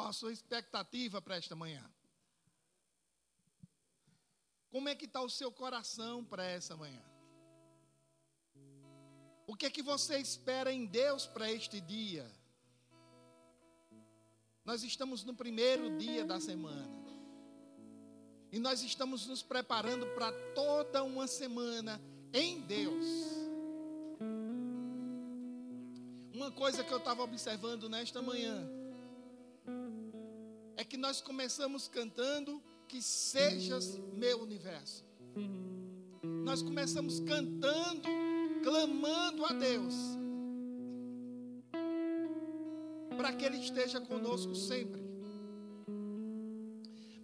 Qual a sua expectativa para esta manhã? Como é que está o seu coração para essa manhã? O que é que você espera em Deus para este dia? Nós estamos no primeiro dia da semana. E nós estamos nos preparando para toda uma semana em Deus. Uma coisa que eu estava observando nesta manhã que nós começamos cantando que sejas meu universo. Nós começamos cantando, clamando a Deus, para que Ele esteja conosco sempre,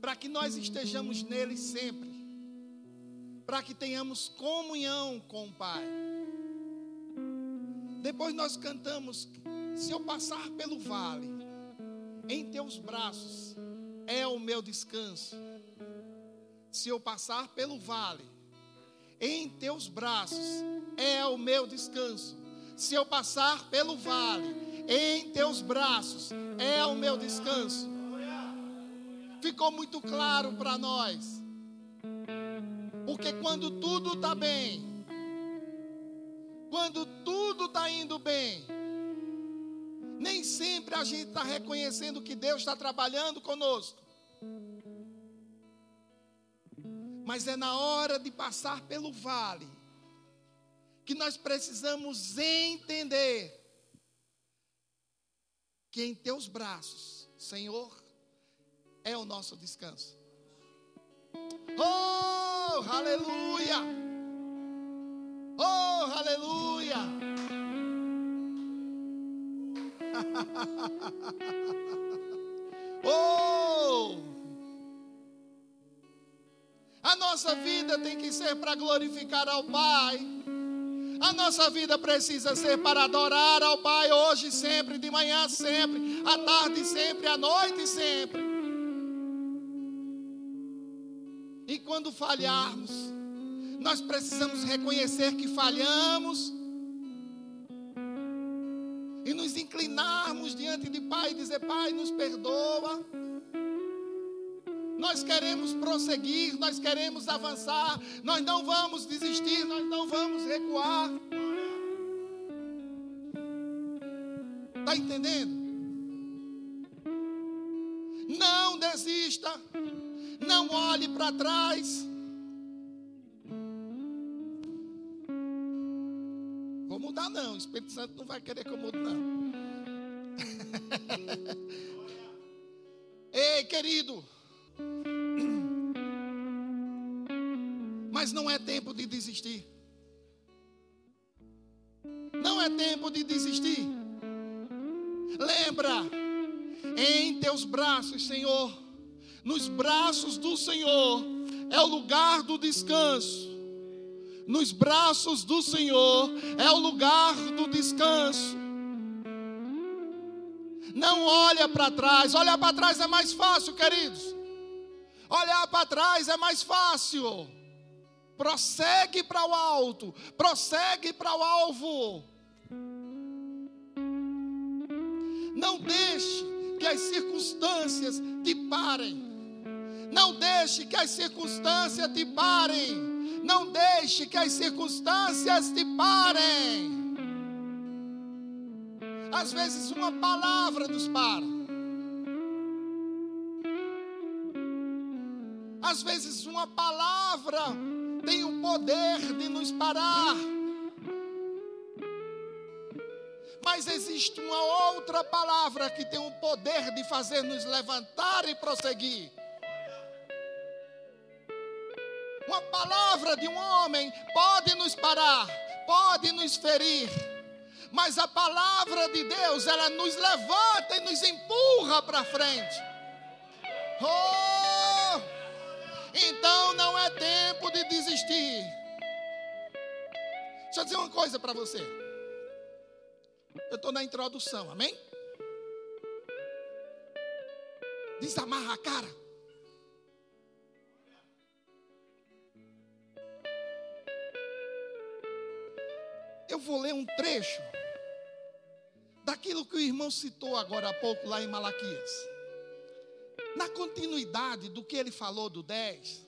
para que nós estejamos nele sempre, para que tenhamos comunhão com o Pai. Depois nós cantamos: se eu passar pelo vale, em teus braços é o meu descanso se eu passar pelo vale, em teus braços é o meu descanso. Se eu passar pelo vale, em teus braços é o meu descanso. Ficou muito claro para nós. Porque quando tudo está bem, quando tudo está indo bem, nem sempre a gente está reconhecendo que Deus está trabalhando conosco. Mas é na hora de passar pelo vale que nós precisamos entender que em teus braços, Senhor, é o nosso descanso. Oh, aleluia! Oh, aleluia! Oh! A nossa vida tem que ser para glorificar ao Pai. A nossa vida precisa ser para adorar ao Pai hoje, sempre, de manhã, sempre, à tarde, sempre, à noite, sempre. E quando falharmos, nós precisamos reconhecer que falhamos Pai e dizer: Pai, nos perdoa. Nós queremos prosseguir, nós queremos avançar, nós não vamos desistir, nós não vamos recuar. Está entendendo? Não desista, não olhe para trás. Vou mudar não, o Espírito Santo não vai querer que eu mude não. Querido, mas não é tempo de desistir. Não é tempo de desistir. Lembra, em teus braços, Senhor, nos braços do Senhor é o lugar do descanso. Nos braços do Senhor é o lugar do descanso. Não olha para trás. Olhar para trás é mais fácil, queridos. Olhar para trás é mais fácil. Prossegue para o alto, prossegue para o alvo. Não deixe que as circunstâncias te parem. Não deixe que as circunstâncias te parem. Não deixe que as circunstâncias te parem. Às vezes uma palavra nos para. Às vezes uma palavra tem o poder de nos parar. Mas existe uma outra palavra que tem o poder de fazer nos levantar e prosseguir. Uma palavra de um homem pode nos parar, pode nos ferir, mas a palavra de Deus, ela nos levanta e nos empurra para frente. Oh! Então não é tempo de desistir. Deixa eu dizer uma coisa para você. Eu estou na introdução, amém? Desamarra a cara. Vou ler um trecho daquilo que o irmão citou agora há pouco lá em Malaquias. na continuidade do que ele falou do 10,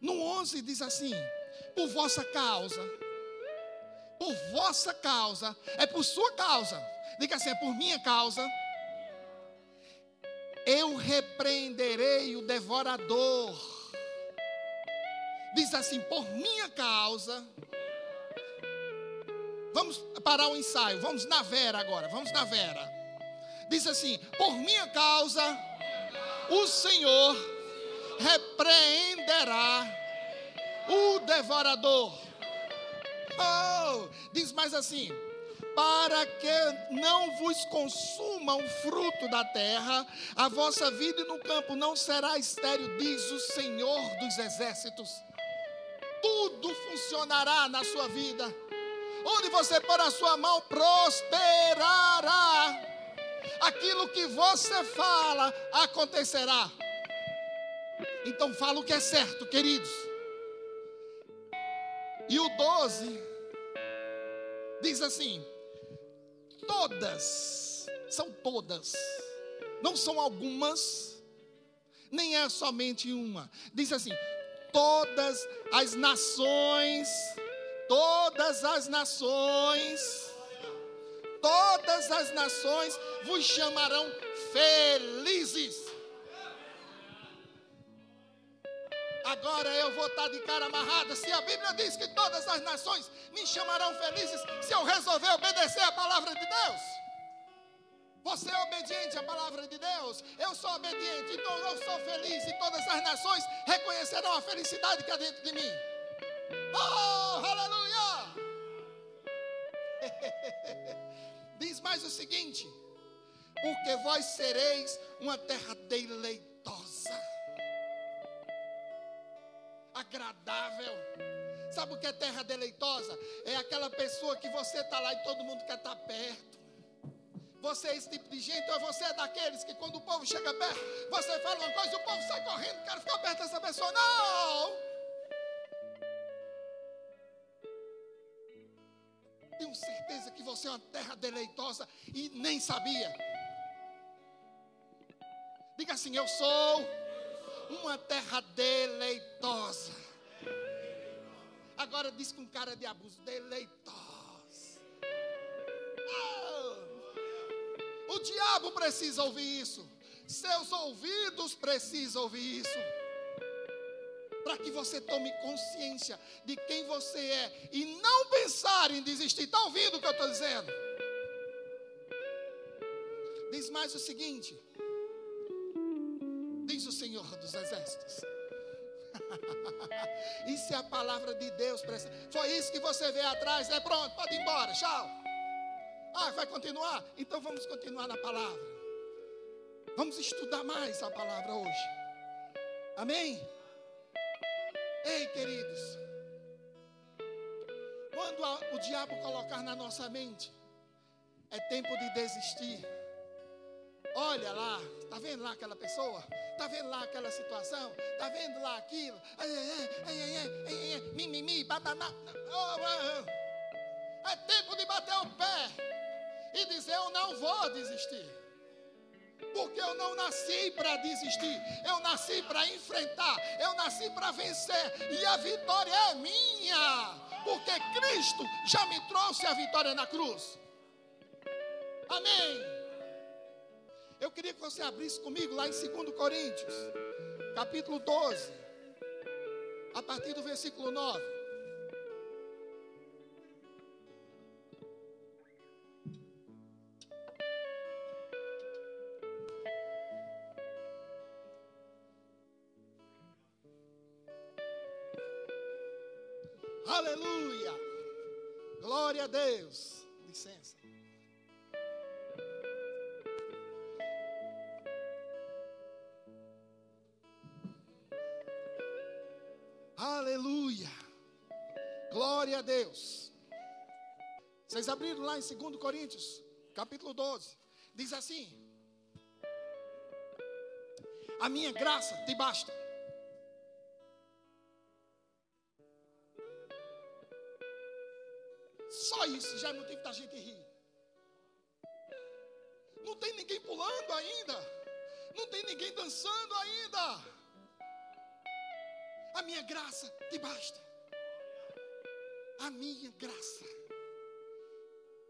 no 11 diz assim: por vossa causa, por vossa causa, é por sua causa, diga assim: é por minha causa, eu repreenderei o devorador. Diz assim: por minha causa. Vamos parar o ensaio, vamos na Vera agora, vamos na Vera. Diz assim: por minha causa o Senhor repreenderá o devorador. Oh, diz mais assim: para que não vos consuma o fruto da terra, a vossa vida no campo não será estéril, diz o Senhor dos exércitos. Tudo funcionará na sua vida. Onde você pôr a sua mão, prosperará aquilo que você fala acontecerá. Então fala o que é certo, queridos. E o 12 diz assim: todas, são todas, não são algumas, nem é somente uma. Diz assim: todas as nações, todas as nações todas as nações vos chamarão felizes. Agora eu vou estar de cara amarrada. Se a Bíblia diz que todas as nações me chamarão felizes, se eu resolver obedecer a palavra de Deus. Você é obediente à palavra de Deus, eu sou obediente, então eu sou feliz e todas as nações reconhecerão a felicidade que há dentro de mim. Oh, aleluia! Diz mais o seguinte: porque vós sereis uma terra deleitosa, agradável. Sabe o que é terra deleitosa? É aquela pessoa que você está lá e todo mundo quer estar tá perto. Você é esse tipo de gente, ou você é daqueles que quando o povo chega perto, você fala uma coisa e o povo sai correndo, quero ficar perto dessa pessoa. Não! É uma terra deleitosa e nem sabia. Diga assim: Eu sou uma terra deleitosa. Agora diz com cara de abuso: deleitosa. Oh, o diabo precisa ouvir isso. Seus ouvidos precisam ouvir isso para que você tome consciência de quem você é e não pensar em desistir. Está ouvindo o que eu estou dizendo? Diz mais o seguinte: diz o Senhor dos Exércitos. isso é a palavra de Deus. Foi isso que você vê atrás, é pronto, pode ir embora, tchau. Ah, vai continuar? Então vamos continuar na palavra. Vamos estudar mais a palavra hoje. Amém? Ei, queridos, quando o diabo colocar na nossa mente, é tempo de desistir. Olha lá, está vendo lá aquela pessoa? Está vendo lá aquela situação? Está vendo lá aquilo? Mimimi, bababá. É tempo de bater o pé e dizer: Eu não vou desistir. Porque eu não nasci para desistir, eu nasci para enfrentar, eu nasci para vencer, e a vitória é minha, porque Cristo já me trouxe a vitória na cruz. Amém. Eu queria que você abrisse comigo lá em 2 Coríntios, capítulo 12, a partir do versículo 9. Aleluia. Glória a Deus. Licença. Aleluia. Glória a Deus. Vocês abriram lá em 2 Coríntios, capítulo 12. Diz assim: A minha graça te basta isso já é motivo da gente rir. Não tem ninguém pulando ainda. Não tem ninguém dançando ainda. A minha graça te basta. A minha graça.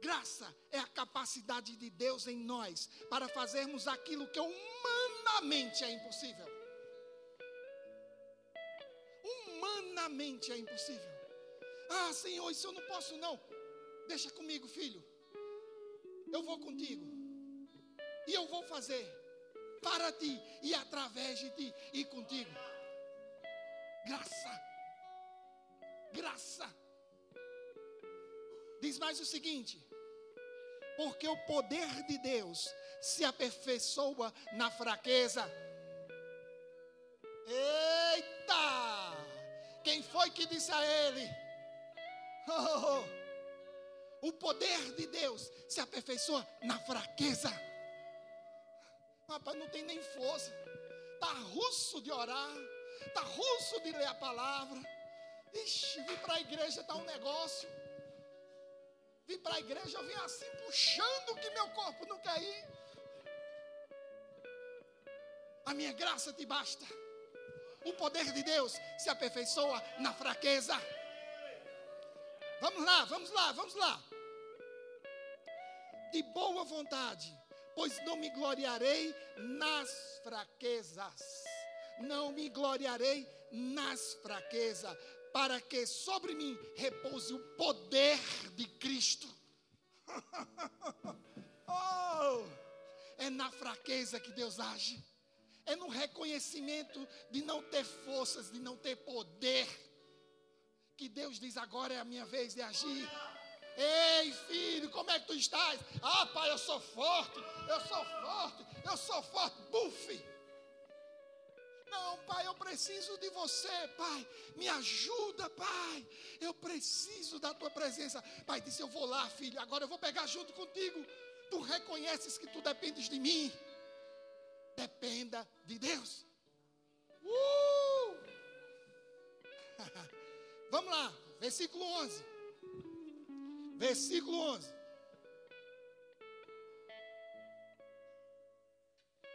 Graça é a capacidade de Deus em nós para fazermos aquilo que humanamente é impossível. Humanamente é impossível. Ah, Senhor, isso eu não posso não. Deixa comigo, filho. Eu vou contigo. E eu vou fazer para ti e através de ti e contigo. Graça. Graça. Diz mais o seguinte: porque o poder de Deus se aperfeiçoa na fraqueza. Eita! Quem foi que disse a ele? Oh, oh, oh. O poder de Deus se aperfeiçoa na fraqueza. Rapaz, não tem nem força. Está russo de orar. Está russo de ler a palavra. Ixi, vir para a igreja está um negócio. Vim para a igreja, eu vim assim puxando que meu corpo não quer ir. A minha graça te basta. O poder de Deus se aperfeiçoa na fraqueza. Vamos lá, vamos lá, vamos lá. De boa vontade, pois não me gloriarei nas fraquezas. Não me gloriarei nas fraquezas, para que sobre mim repouse o poder de Cristo. oh, é na fraqueza que Deus age, é no reconhecimento de não ter forças, de não ter poder, que Deus diz: agora é a minha vez de agir. Ei, filho, como é que tu estás? Ah, pai, eu sou forte, eu sou forte, eu sou forte, bufe. Não, pai, eu preciso de você, pai. Me ajuda, pai. Eu preciso da tua presença. Pai disse: Eu vou lá, filho. Agora eu vou pegar junto contigo. Tu reconheces que tu dependes de mim. Dependa de Deus. Uh! Vamos lá, versículo 11. Versículo 11.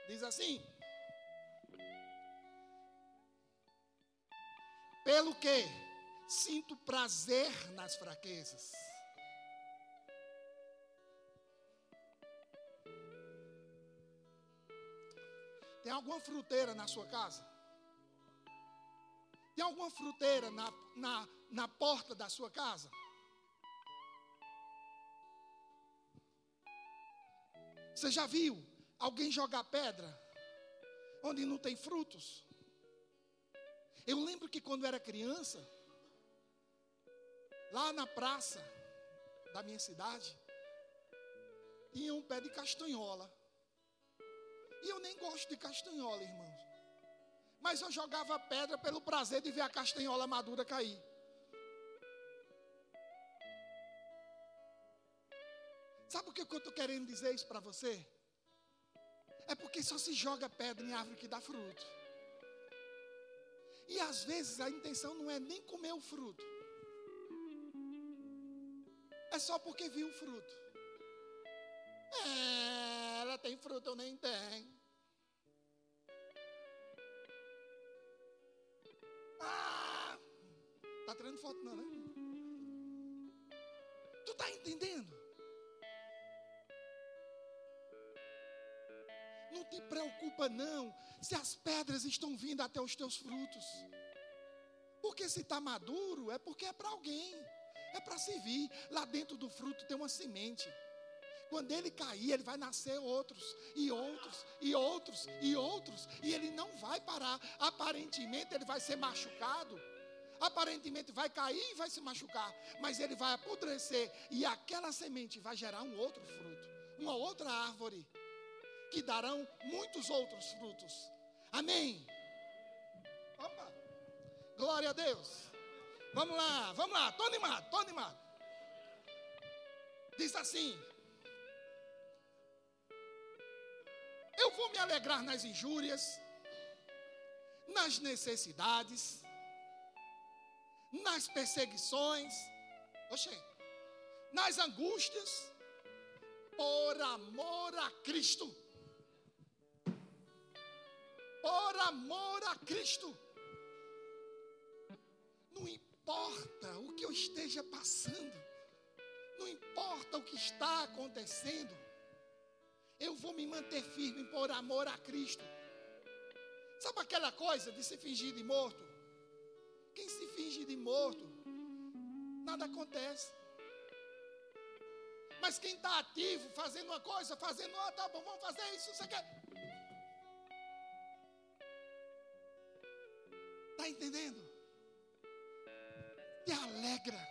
Diz assim: Pelo que sinto prazer nas fraquezas. Tem alguma fruteira na sua casa? Tem alguma fruteira na, na, na porta da sua casa? Você já viu alguém jogar pedra onde não tem frutos? Eu lembro que quando era criança, lá na praça da minha cidade, tinha um pé de castanhola. E eu nem gosto de castanhola, irmãos. Mas eu jogava pedra pelo prazer de ver a castanhola madura cair. Sabe o que eu estou querendo dizer isso para você? É porque só se joga pedra em árvore que dá fruto. E às vezes a intenção não é nem comer o fruto. É só porque viu o fruto. É, ela tem fruto, eu nem tenho. Ah, tá tirando foto não, né? Tu tá entendendo? Não te preocupa não se as pedras estão vindo até os teus frutos. Porque se está maduro, é porque é para alguém, é para servir. Lá dentro do fruto tem uma semente. Quando ele cair, ele vai nascer outros, e outros, e outros, e outros, e ele não vai parar. Aparentemente, ele vai ser machucado, aparentemente vai cair e vai se machucar, mas ele vai apodrecer, e aquela semente vai gerar um outro fruto, uma outra árvore que darão muitos outros frutos. Amém. Opa. Glória a Deus. Vamos lá, vamos lá. Estou animado, estou animado. Diz assim: Eu vou me alegrar nas injúrias, nas necessidades, nas perseguições, oxe, nas angústias, por amor a Cristo. por amor a Cristo. Não importa o que eu esteja passando, não importa o que está acontecendo, eu vou me manter firme por amor a Cristo. Sabe aquela coisa de se fingir de morto? Quem se finge de morto, nada acontece. Mas quem está ativo, fazendo uma coisa, fazendo outra, tá bom, vamos fazer isso, você quer. Está entendendo? Te alegra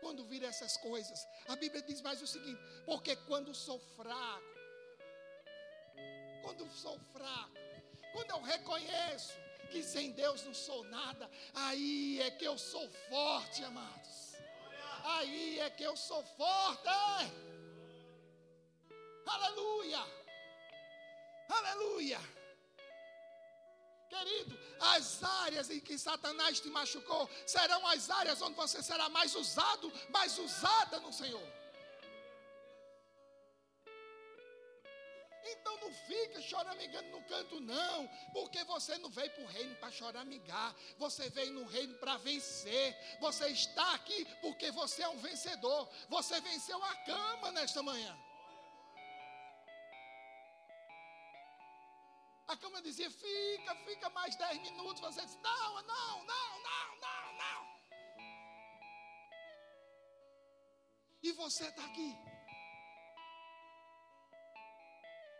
quando vir essas coisas. A Bíblia diz mais o seguinte: porque quando sou fraco, quando sou fraco, quando eu reconheço que sem Deus não sou nada, aí é que eu sou forte, amados. Aí é que eu sou forte. Aleluia. Aleluia. Querido, as áreas em que Satanás te machucou serão as áreas onde você será mais usado, mais usada no Senhor. Então não fica choramingando no canto, não, porque você não veio para o reino para choramingar, você veio no reino para vencer. Você está aqui porque você é um vencedor, você venceu a cama nesta manhã. A cama dizia: fica, fica mais dez minutos. Você disse: não, não, não, não, não, não. E você está aqui.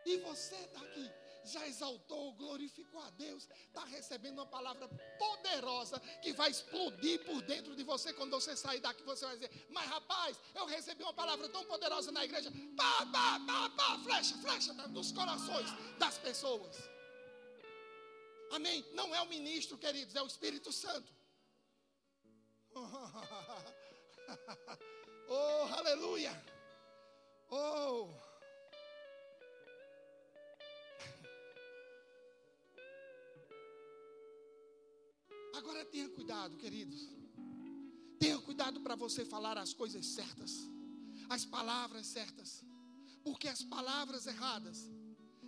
E você está aqui. Já exaltou, glorificou a Deus, está recebendo uma palavra poderosa que vai explodir por dentro de você quando você sair daqui. Você vai dizer: Mas rapaz, eu recebi uma palavra tão poderosa na igreja. Pá, pá, pá, pá, flecha, flecha nos corações das pessoas. Amém? Não é o ministro, queridos, é o Espírito Santo. Oh, aleluia. Oh. Agora tenha cuidado, queridos. Tenha cuidado para você falar as coisas certas, as palavras certas, porque as palavras erradas,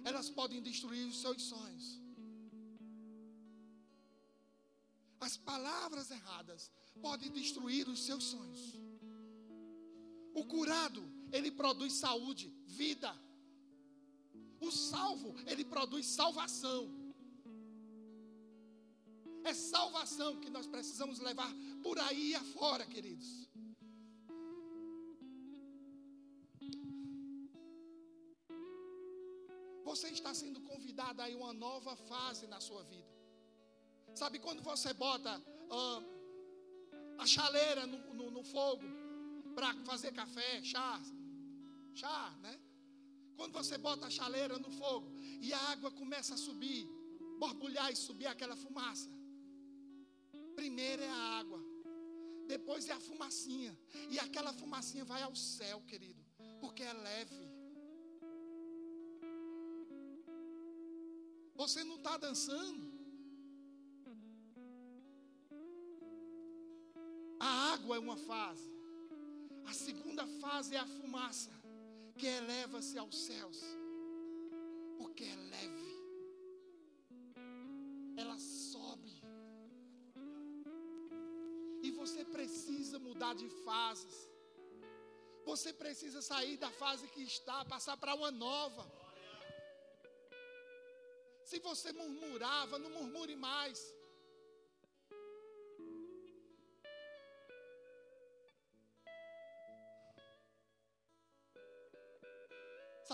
elas podem destruir os seus sonhos. As palavras erradas podem destruir os seus sonhos. O curado, ele produz saúde, vida. O salvo, ele produz salvação. É salvação que nós precisamos levar por aí afora, queridos. Você está sendo convidado a uma nova fase na sua vida. Sabe quando você bota a chaleira no, no, no fogo para fazer café, chá, chá, né? Quando você bota a chaleira no fogo e a água começa a subir, borbulhar e subir aquela fumaça. Primeiro é a água, depois é a fumacinha. E aquela fumacinha vai ao céu, querido, porque é leve. Você não está dançando. Água é uma fase. A segunda fase é a fumaça, que eleva-se aos céus, porque é leve. Ela sobe. E você precisa mudar de fases. Você precisa sair da fase que está, passar para uma nova. Se você murmurava, não murmure mais.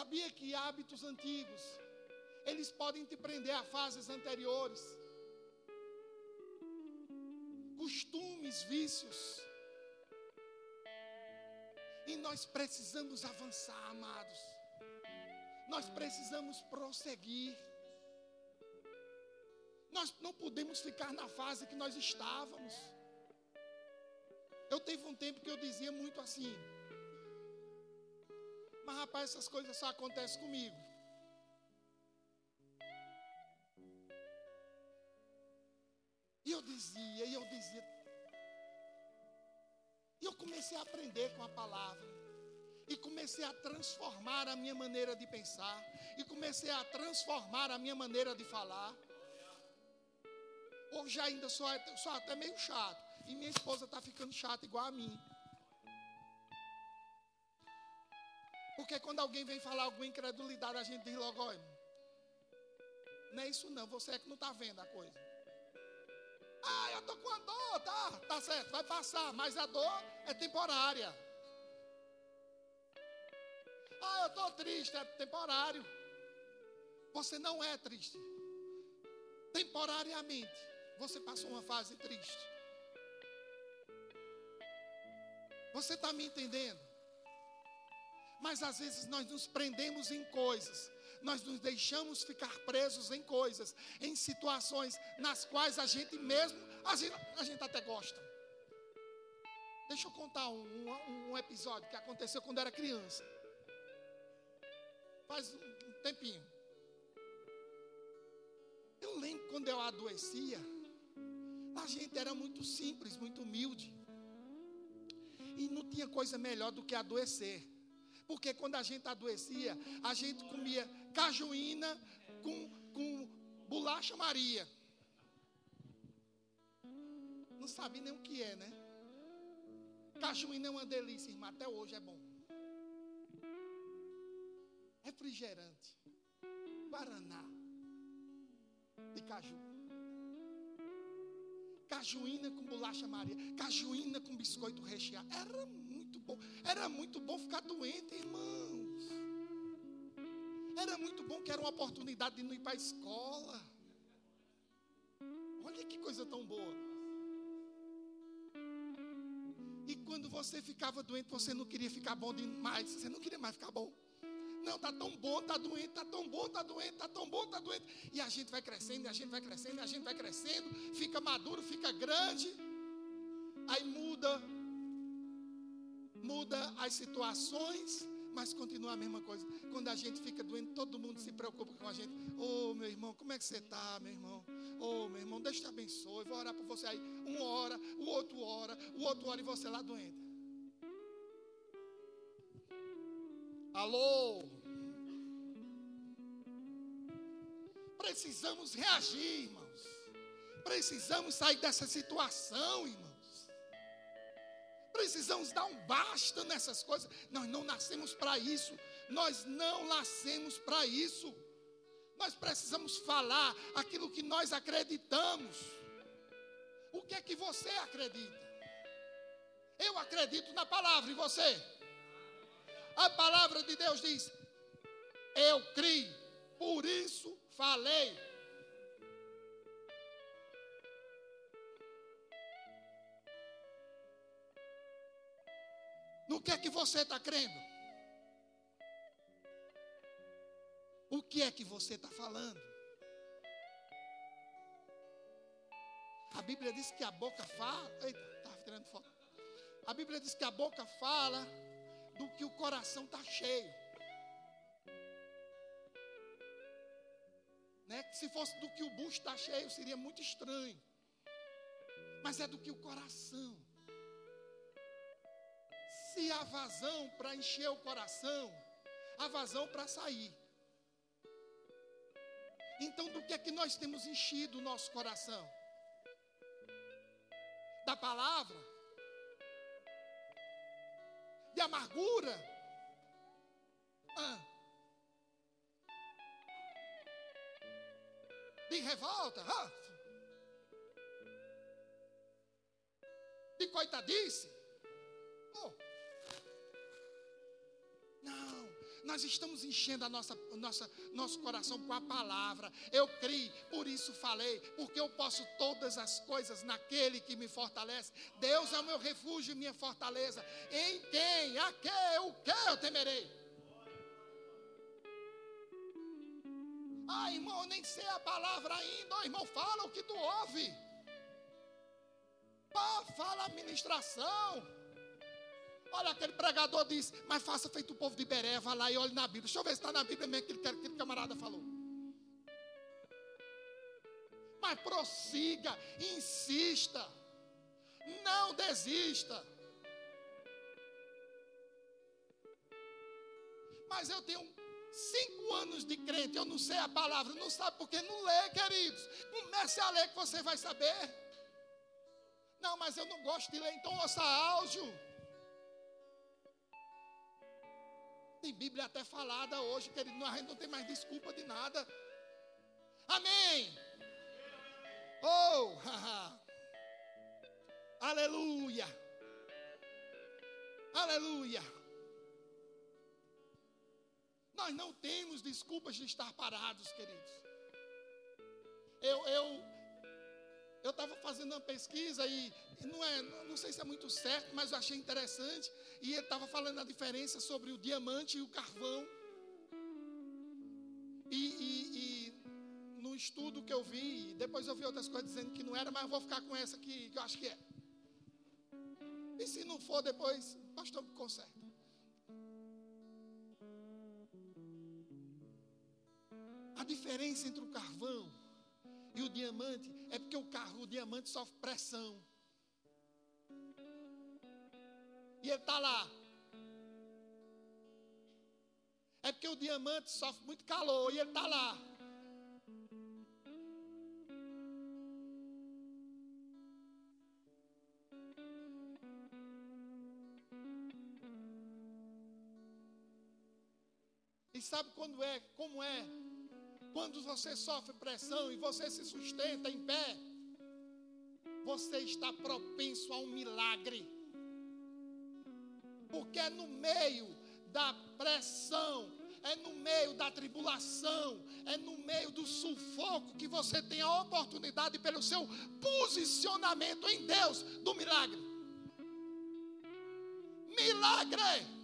Sabia que hábitos antigos, eles podem te prender a fases anteriores. Costumes, vícios. E nós precisamos avançar, amados. Nós precisamos prosseguir. Nós não podemos ficar na fase que nós estávamos. Eu teve um tempo que eu dizia muito assim: mas rapaz, essas coisas só acontecem comigo. E eu dizia, e eu dizia. E eu comecei a aprender com a palavra. E comecei a transformar a minha maneira de pensar. E comecei a transformar a minha maneira de falar. Hoje ainda sou, sou até meio chato. E minha esposa está ficando chata igual a mim. Porque quando alguém vem falar alguma incredulidade, a gente diz logo, olha, não é isso não, você é que não está vendo a coisa. Ah, eu estou com a dor, tá, tá certo, vai passar, mas a dor é temporária. Ah, eu estou triste, é temporário. Você não é triste. Temporariamente, você passou uma fase triste. Você está me entendendo? Mas às vezes nós nos prendemos em coisas, nós nos deixamos ficar presos em coisas, em situações nas quais a gente mesmo, a gente, a gente até gosta. Deixa eu contar um, um, um episódio que aconteceu quando era criança. Faz um tempinho. Eu lembro quando eu adoecia, a gente era muito simples, muito humilde. E não tinha coisa melhor do que adoecer. Porque quando a gente adoecia, a gente comia cajuína com, com bolacha Maria. Não sabe nem o que é, né? Cajuína é uma delícia, irmã. Até hoje é bom. Refrigerante. Guaraná. De caju. Cajuína com bolacha Maria. Cajuína com biscoito recheado. Era muito bom. Era muito bom ficar doente, irmãos. Era muito bom que era uma oportunidade de não ir para a escola. Olha que coisa tão boa. E quando você ficava doente, você não queria ficar bom demais. Você não queria mais ficar bom. Não, tá tão bom, tá doente, tá tão bom, tá doente, tá tão bom, tá doente. E a gente vai crescendo, e a gente vai crescendo, e a gente vai crescendo, fica maduro, fica grande. Aí muda muda as situações, mas continua a mesma coisa. Quando a gente fica doente, todo mundo se preocupa com a gente. Ô oh, meu irmão, como é que você está, meu irmão? Ô oh, meu irmão, Deus te abençoe. Vou orar por você aí. Um hora, o outro hora, o outro hora e você lá doente. Alô? Precisamos reagir, irmãos. Precisamos sair dessa situação, irmão. Precisamos dar um basta nessas coisas. Nós não nascemos para isso. Nós não nascemos para isso. Nós precisamos falar aquilo que nós acreditamos. O que é que você acredita? Eu acredito na palavra e você? A palavra de Deus diz: Eu criei, por isso falei. No que é que você está crendo? O que é que você está falando? A Bíblia diz que a boca fala. Eita, estava tirando foto. A Bíblia diz que a boca fala do que o coração está cheio. Né? Se fosse do que o bucho está cheio, seria muito estranho. Mas é do que o coração se há vazão para encher o coração, há vazão para sair. Então, do que é que nós temos enchido o nosso coração? Da palavra? De amargura? Ah. De revolta? Ah. De coitadice? Nós estamos enchendo a nossa, nossa, nosso coração com a palavra. Eu criei, por isso falei, porque eu posso todas as coisas naquele que me fortalece. Deus é o meu refúgio e minha fortaleza. Em quem, a que, o que eu temerei? Ah, irmão, nem sei a palavra ainda. Oh, irmão, fala o que tu ouve. Pá, fala a ministração. Olha, aquele pregador disse, mas faça feito o povo de Beré, vá lá e olhe na Bíblia. Deixa eu ver se está na Bíblia mesmo aquilo que aquele camarada falou. Mas prossiga, insista, não desista. mas eu tenho cinco anos de crente, eu não sei a palavra, não sabe porque não lê, queridos. Comece a ler que você vai saber. Não, mas eu não gosto de ler, então ouça áudio. Tem Bíblia até falada hoje, querido. A gente não tem mais desculpa de nada. Amém. Oh, aleluia. Aleluia. Nós não temos desculpas de estar parados, queridos. Eu, eu, eu estava fazendo uma pesquisa e não é, não sei se é muito certo, mas eu achei interessante. E ele estava falando a diferença sobre o diamante e o carvão. E, e, e, no estudo que eu vi, depois eu vi outras coisas dizendo que não era, mas eu vou ficar com essa que, que eu acho que é. E se não for, depois o pastor me conserta. A diferença entre o carvão e o diamante é porque o carro, o diamante sofre pressão. E ele está lá. É porque o diamante sofre muito calor e ele está lá. E sabe quando é, como é? Quando você sofre pressão e você se sustenta em pé, você está propenso a um milagre. Porque é no meio da pressão, é no meio da tribulação, é no meio do sufoco que você tem a oportunidade, pelo seu posicionamento em Deus, do milagre. Milagre!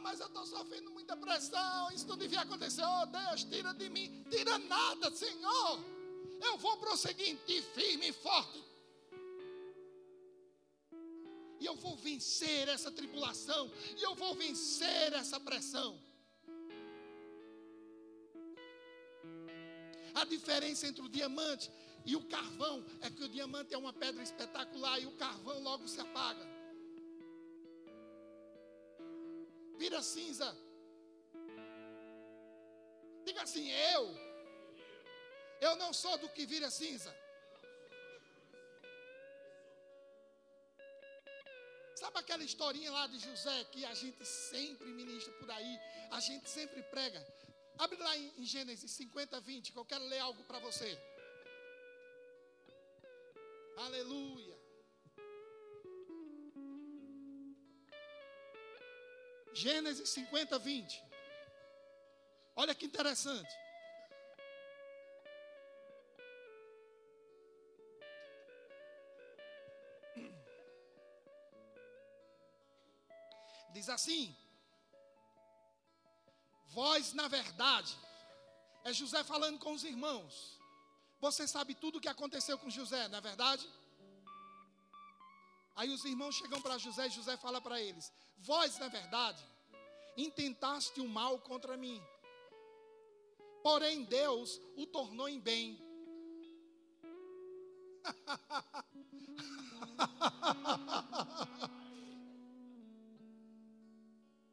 Mas eu estou sofrendo muita pressão, isso não devia acontecer. Oh Deus, tira de mim, tira nada, Senhor. Eu vou prosseguir em ti firme e forte. E eu vou vencer essa tribulação, e eu vou vencer essa pressão. A diferença entre o diamante e o carvão é que o diamante é uma pedra espetacular e o carvão logo se apaga. Vira cinza. Diga assim: eu. Eu não sou do que vira cinza. Sabe aquela historinha lá de José que a gente sempre ministra por aí, a gente sempre prega? Abre lá em Gênesis 50, 20, que eu quero ler algo para você. Aleluia. Gênesis 50, 20. Olha que interessante. Diz assim: Vós, na verdade, é José falando com os irmãos. Você sabe tudo o que aconteceu com José, não é verdade? Aí os irmãos chegam para José e José fala para eles: Vós, na verdade, intentaste o mal contra mim, porém Deus o tornou em bem.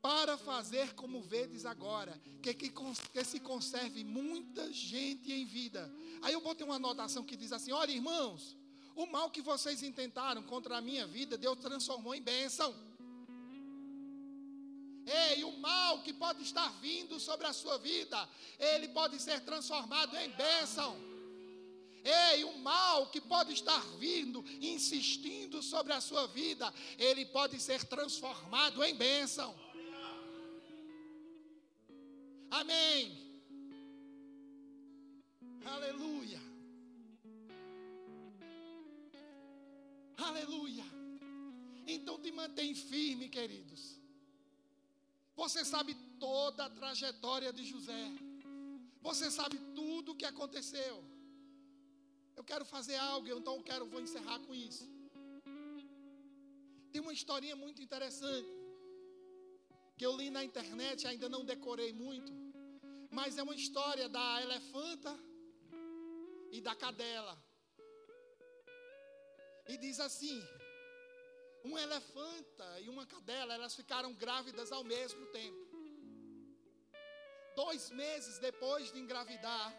para fazer como vedes agora, que, que, que, se conserve muita gente em vida. Aí eu botei uma anotação que diz assim: olha, irmãos, o mal que vocês intentaram contra a minha vida, Deus transformou em bênção. Ei, o mal que pode estar vindo sobre a sua vida, ele pode ser transformado em bênção. Ei, o mal que pode estar vindo, insistindo sobre a sua vida, ele pode ser transformado em bênção. Amém. Aleluia. Aleluia. Então te mantém firme, queridos. Você sabe toda a trajetória de José. Você sabe tudo o que aconteceu. Eu quero fazer algo, então eu quero, vou encerrar com isso. Tem uma historinha muito interessante que eu li na internet, ainda não decorei muito, mas é uma história da elefanta e da cadela. E diz assim: uma elefanta e uma cadela, elas ficaram grávidas ao mesmo tempo. Dois meses depois de engravidar,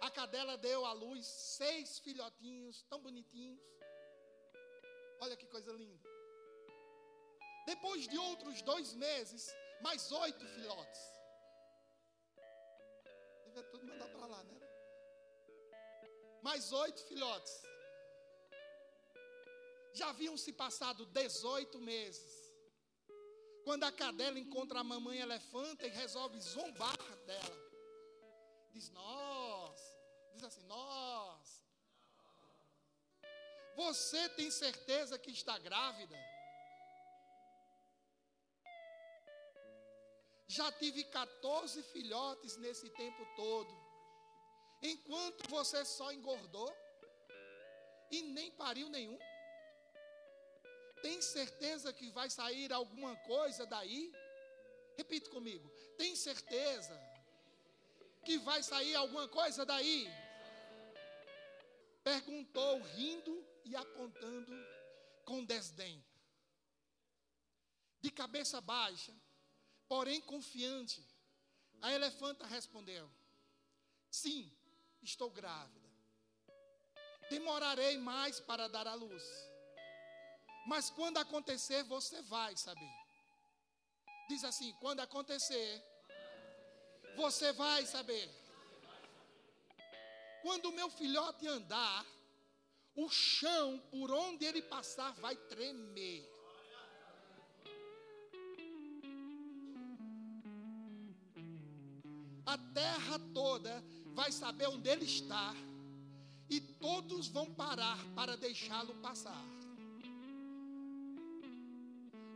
a cadela deu à luz seis filhotinhos tão bonitinhos. Olha que coisa linda. Depois de outros dois meses, mais oito filhotes. Devia tudo mandar para lá, né? Mais oito filhotes. Já haviam se passado 18 meses. Quando a cadela encontra a mamãe elefanta e resolve zombar dela. Diz, nossa. Diz assim, nossa. Você tem certeza que está grávida? Já tive 14 filhotes nesse tempo todo. Enquanto você só engordou e nem pariu nenhum. Tem certeza que vai sair alguma coisa daí? Repita comigo. Tem certeza que vai sair alguma coisa daí? Perguntou, rindo e apontando com desdém. De cabeça baixa, porém confiante. A elefanta respondeu: Sim, estou grávida. Demorarei mais para dar à luz. Mas quando acontecer, você vai saber. Diz assim: quando acontecer, você vai saber. Quando o meu filhote andar, o chão por onde ele passar vai tremer. a terra toda vai saber onde ele está, e todos vão parar para deixá-lo passar.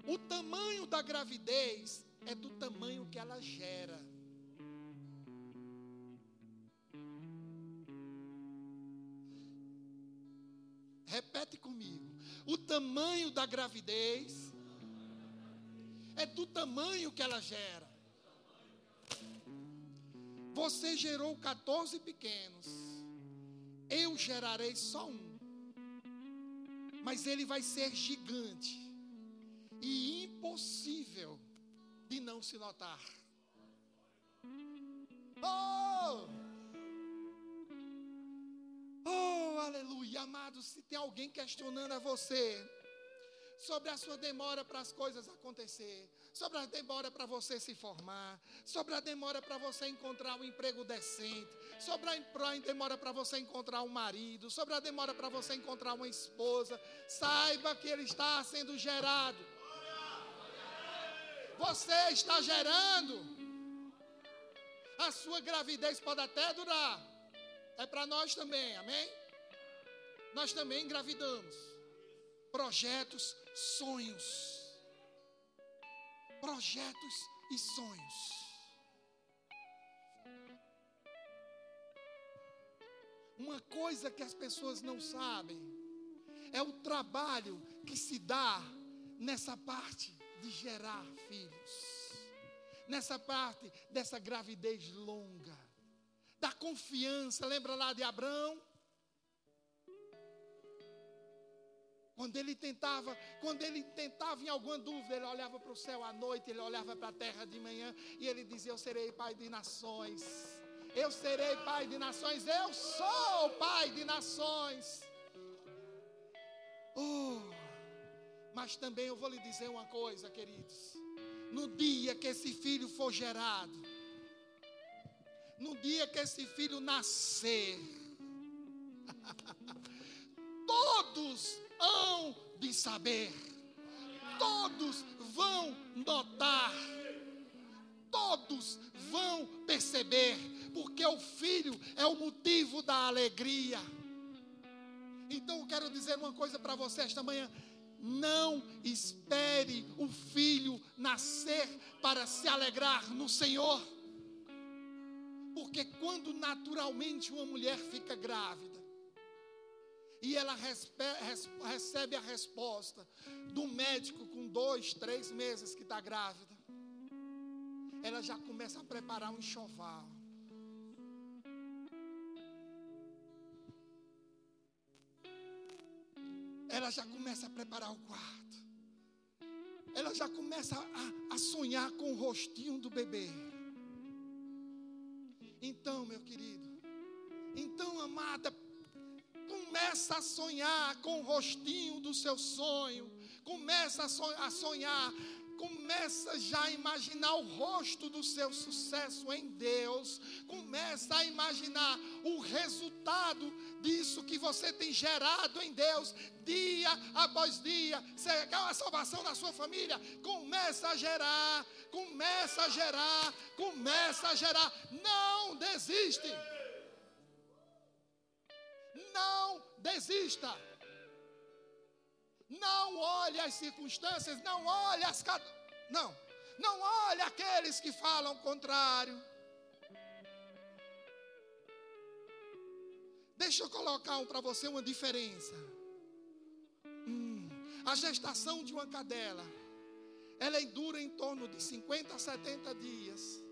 O tamanho da gravidez é do tamanho que ela gera. Repete comigo. O tamanho da gravidez é do tamanho que ela gera. Você gerou 14 pequenos. Eu gerarei só um. Mas ele vai ser gigante e impossível de não se notar. Oh! Oh, aleluia, amados, se tem alguém questionando a você, sobre a sua demora para as coisas acontecer, sobre a demora para você se formar, sobre a demora para você encontrar um emprego decente, sobre a demora para você encontrar um marido, sobre a demora para você encontrar uma esposa. Saiba que ele está sendo gerado. Você está gerando. A sua gravidez pode até durar. É para nós também, amém? Nós também engravidamos. Projetos sonhos. Projetos e sonhos. Uma coisa que as pessoas não sabem é o trabalho que se dá nessa parte de gerar filhos, nessa parte dessa gravidez longa, da confiança. Lembra lá de Abraão? Quando ele tentava, quando ele tentava em alguma dúvida, ele olhava para o céu à noite, ele olhava para a terra de manhã e ele dizia: Eu serei pai de nações. Eu serei pai de nações. Eu sou pai de nações. Oh, mas também eu vou lhe dizer uma coisa, queridos. No dia que esse filho for gerado, no dia que esse filho nascer, todos hão de saber, todos vão notar, todos vão perceber, porque o filho é o motivo da alegria. Então eu quero dizer uma coisa para você esta manhã. Não espere o filho nascer para se alegrar no Senhor. Porque quando naturalmente uma mulher fica grávida, e ela recebe a resposta do médico com dois, três meses que está grávida. Ela já começa a preparar um enxoval. Ela já começa a preparar o quarto. ela já começa a, a sonhar com o rostinho do bebê. Então, meu querido, então, amada, começa a sonhar com o rostinho do seu sonho, começa a sonhar Começa já a imaginar o rosto do seu sucesso em Deus. Começa a imaginar o resultado disso que você tem gerado em Deus, dia após dia. Você quer uma salvação na sua família? Começa a gerar, começa a gerar, começa a gerar. Não desiste. Não desista. Não olhe as circunstâncias, não olhe as. Não, não olhe aqueles que falam contrário. Deixa eu colocar um para você uma diferença. Hum, a gestação de uma cadela, ela dura em torno de 50 a 70 dias.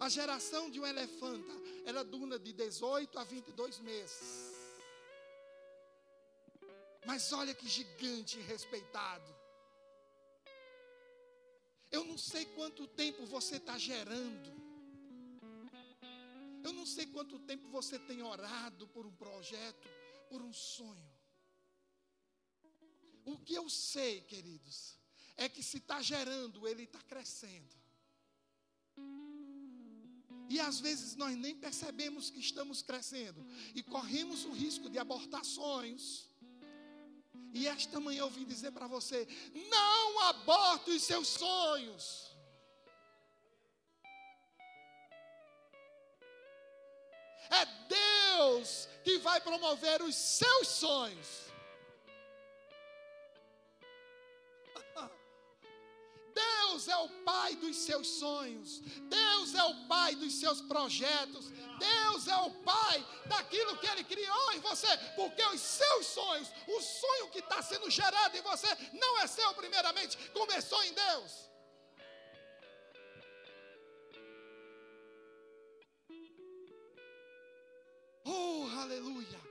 A geração de um elefanta, ela dura de 18 a 22 meses. Mas olha que gigante respeitado. Eu não sei quanto tempo você está gerando. Eu não sei quanto tempo você tem orado por um projeto, por um sonho. O que eu sei, queridos, é que se está gerando, ele está crescendo. E às vezes nós nem percebemos que estamos crescendo e corremos o risco de abortar sonhos e esta manhã eu vim dizer para você: não aborte os seus sonhos. É Deus que vai promover os seus sonhos. Deus é o pai dos seus sonhos. Deus é o pai dos seus projetos. Deus é o pai daquilo que Ele criou em você. Porque os seus sonhos, o sonho que está sendo gerado em você, não é seu primeiramente, começou em Deus. Oh, aleluia.